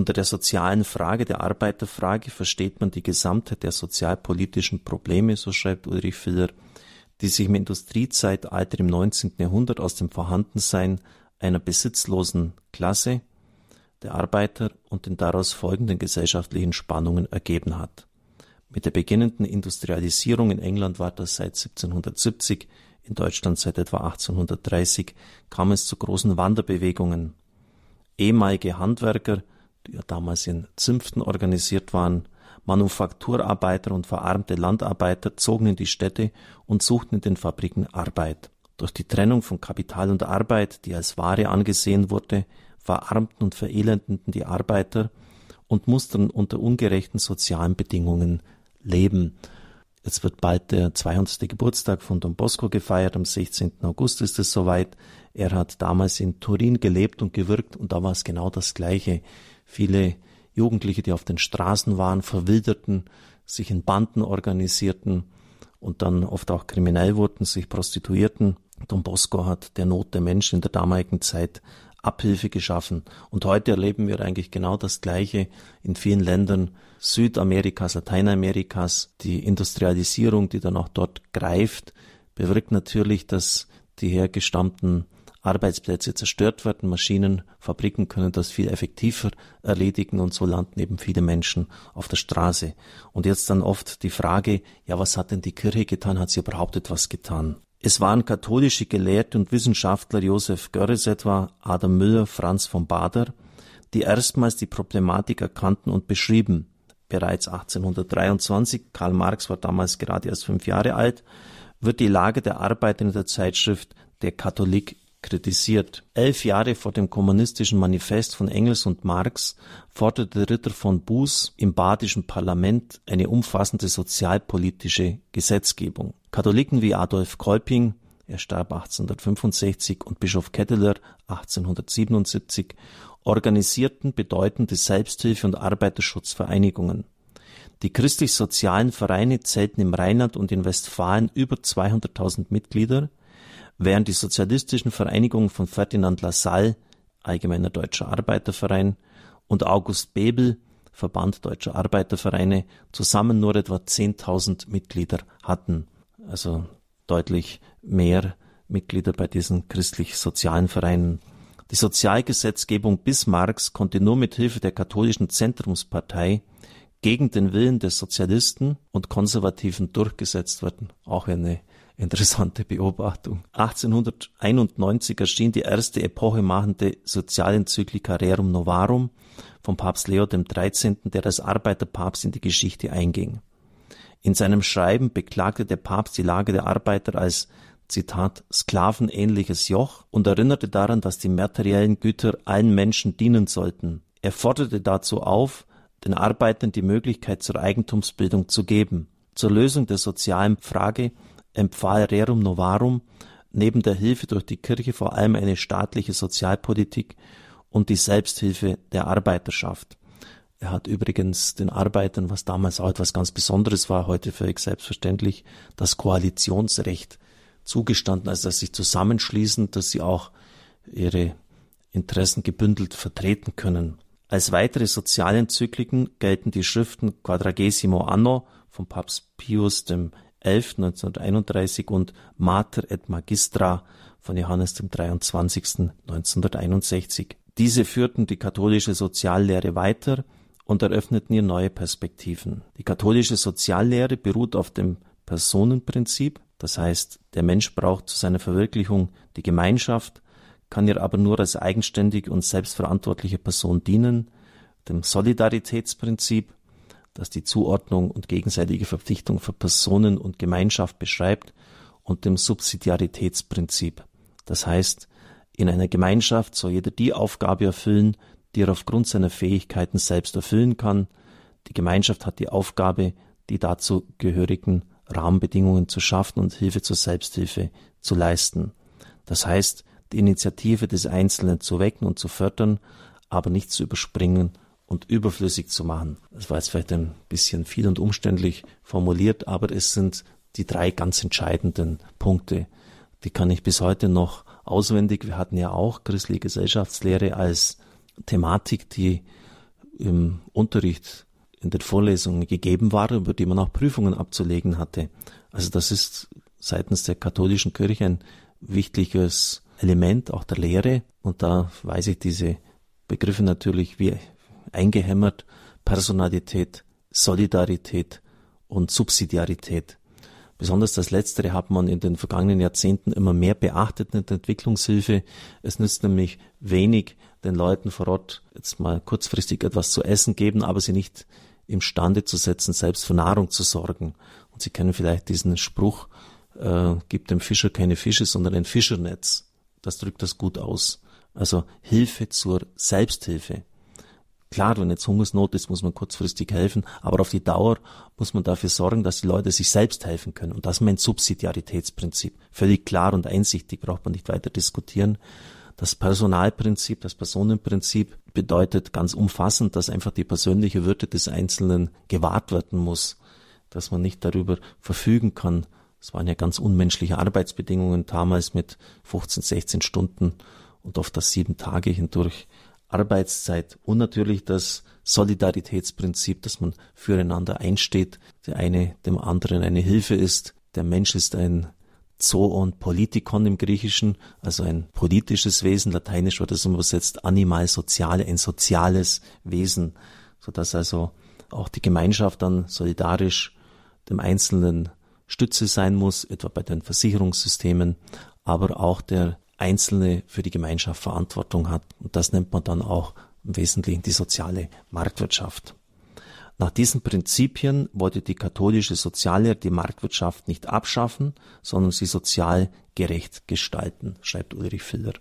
Unter der sozialen Frage, der Arbeiterfrage, versteht man die Gesamtheit der sozialpolitischen Probleme, so schreibt Ulrich Filler, die sich im Industriezeitalter im 19. Jahrhundert aus dem Vorhandensein einer besitzlosen Klasse, der Arbeiter und den daraus folgenden gesellschaftlichen Spannungen ergeben hat. Mit der beginnenden Industrialisierung in England war das seit 1770, in Deutschland seit etwa 1830, kam es zu großen Wanderbewegungen. Ehemalige Handwerker, die ja damals in Zünften organisiert waren, Manufakturarbeiter und verarmte Landarbeiter zogen in die Städte und suchten in den Fabriken Arbeit. Durch die Trennung von Kapital und Arbeit, die als Ware angesehen wurde, verarmten und verelendeten die Arbeiter und mussten unter ungerechten sozialen Bedingungen leben. Jetzt wird bald der 200. Geburtstag von Don Bosco gefeiert. Am 16. August ist es soweit. Er hat damals in Turin gelebt und gewirkt und da war es genau das Gleiche. Viele Jugendliche, die auf den Straßen waren, verwilderten, sich in Banden organisierten und dann oft auch kriminell wurden, sich prostituierten. Don Bosco hat der Not der Menschen in der damaligen Zeit Abhilfe geschaffen. Und heute erleben wir eigentlich genau das Gleiche in vielen Ländern Südamerikas, Lateinamerikas. Die Industrialisierung, die dann auch dort greift, bewirkt natürlich, dass die hergestammten Arbeitsplätze zerstört werden, Maschinen, Fabriken können das viel effektiver erledigen und so landen eben viele Menschen auf der Straße. Und jetzt dann oft die Frage, ja, was hat denn die Kirche getan? Hat sie überhaupt etwas getan? Es waren katholische Gelehrte und Wissenschaftler Josef Görres etwa, Adam Müller, Franz von Bader, die erstmals die Problematik erkannten und beschrieben. Bereits 1823, Karl Marx war damals gerade erst fünf Jahre alt, wird die Lage der Arbeit in der Zeitschrift Der Katholik kritisiert. Elf Jahre vor dem kommunistischen Manifest von Engels und Marx forderte Ritter von Buß im badischen Parlament eine umfassende sozialpolitische Gesetzgebung. Katholiken wie Adolf Kolping, er starb 1865, und Bischof Ketteler 1877 organisierten bedeutende Selbsthilfe- und Arbeiterschutzvereinigungen. Die christlich-sozialen Vereine zählten im Rheinland und in Westfalen über 200.000 Mitglieder, während die sozialistischen Vereinigungen von Ferdinand Lassalle (Allgemeiner Deutscher Arbeiterverein) und August Bebel (Verband Deutscher Arbeitervereine) zusammen nur etwa 10.000 Mitglieder hatten, also deutlich mehr Mitglieder bei diesen christlich-sozialen Vereinen. Die Sozialgesetzgebung Bismarcks konnte nur mit Hilfe der katholischen Zentrumspartei gegen den Willen des Sozialisten und Konservativen durchgesetzt werden. Auch eine Interessante Beobachtung. 1891 erschien die erste epochemachende Sozialenzyklika Rerum Novarum von Papst Leo XIII., der als Arbeiterpapst in die Geschichte einging. In seinem Schreiben beklagte der Papst die Lage der Arbeiter als Zitat sklavenähnliches Joch und erinnerte daran, dass die materiellen Güter allen Menschen dienen sollten. Er forderte dazu auf, den Arbeitern die Möglichkeit zur Eigentumsbildung zu geben. Zur Lösung der sozialen Frage empfahl Rerum Novarum neben der Hilfe durch die Kirche vor allem eine staatliche Sozialpolitik und die Selbsthilfe der Arbeiterschaft. Er hat übrigens den Arbeitern, was damals auch etwas ganz Besonderes war, heute völlig selbstverständlich, das Koalitionsrecht zugestanden, also dass sie sich zusammenschließen, dass sie auch ihre Interessen gebündelt vertreten können. Als weitere Sozialenzykliken gelten die Schriften Quadragesimo Anno von Papst Pius 11 1931 und Mater et Magistra von Johannes dem 23. 1961. Diese führten die katholische Soziallehre weiter und eröffneten ihr neue Perspektiven. Die katholische Soziallehre beruht auf dem Personenprinzip, das heißt, der Mensch braucht zu seiner Verwirklichung die Gemeinschaft, kann ihr aber nur als eigenständige und selbstverantwortliche Person dienen, dem Solidaritätsprinzip, das die Zuordnung und gegenseitige Verpflichtung für Personen und Gemeinschaft beschreibt, und dem Subsidiaritätsprinzip. Das heißt, in einer Gemeinschaft soll jeder die Aufgabe erfüllen, die er aufgrund seiner Fähigkeiten selbst erfüllen kann. Die Gemeinschaft hat die Aufgabe, die dazu gehörigen Rahmenbedingungen zu schaffen und Hilfe zur Selbsthilfe zu leisten. Das heißt, die Initiative des Einzelnen zu wecken und zu fördern, aber nicht zu überspringen und überflüssig zu machen. Das war jetzt vielleicht ein bisschen viel und umständlich formuliert, aber es sind die drei ganz entscheidenden Punkte. Die kann ich bis heute noch auswendig. Wir hatten ja auch christliche Gesellschaftslehre als Thematik, die im Unterricht in den Vorlesungen gegeben war, über die man auch Prüfungen abzulegen hatte. Also das ist seitens der katholischen Kirche ein wichtiges Element auch der Lehre. Und da weiß ich diese Begriffe natürlich wie eingehämmert. Personalität, Solidarität und Subsidiarität. Besonders das Letztere hat man in den vergangenen Jahrzehnten immer mehr beachtet in der Entwicklungshilfe. Es nützt nämlich wenig, den Leuten vor Ort jetzt mal kurzfristig etwas zu essen geben, aber sie nicht imstande zu setzen, selbst für Nahrung zu sorgen. Und Sie kennen vielleicht diesen Spruch, äh, gibt dem Fischer keine Fische, sondern ein Fischernetz. Das drückt das gut aus. Also Hilfe zur Selbsthilfe. Klar, wenn jetzt Hungersnot ist, muss man kurzfristig helfen, aber auf die Dauer muss man dafür sorgen, dass die Leute sich selbst helfen können. Und das ist mein Subsidiaritätsprinzip. Völlig klar und einsichtig, braucht man nicht weiter diskutieren. Das Personalprinzip, das Personenprinzip bedeutet ganz umfassend, dass einfach die persönliche Würde des Einzelnen gewahrt werden muss, dass man nicht darüber verfügen kann. Es waren ja ganz unmenschliche Arbeitsbedingungen damals mit 15, 16 Stunden und oft das sieben Tage hindurch. Arbeitszeit und natürlich das Solidaritätsprinzip, dass man füreinander einsteht, der eine dem anderen eine Hilfe ist. Der Mensch ist ein Zoon Politikon im Griechischen, also ein politisches Wesen, lateinisch wird es übersetzt animal soziale, ein soziales Wesen, so dass also auch die Gemeinschaft dann solidarisch dem Einzelnen Stütze sein muss, etwa bei den Versicherungssystemen, aber auch der Einzelne für die Gemeinschaft Verantwortung hat. Und das nennt man dann auch im Wesentlichen die soziale Marktwirtschaft. Nach diesen Prinzipien wollte die katholische Soziallehre die Marktwirtschaft nicht abschaffen, sondern sie sozial gerecht gestalten, schreibt Ulrich Filler.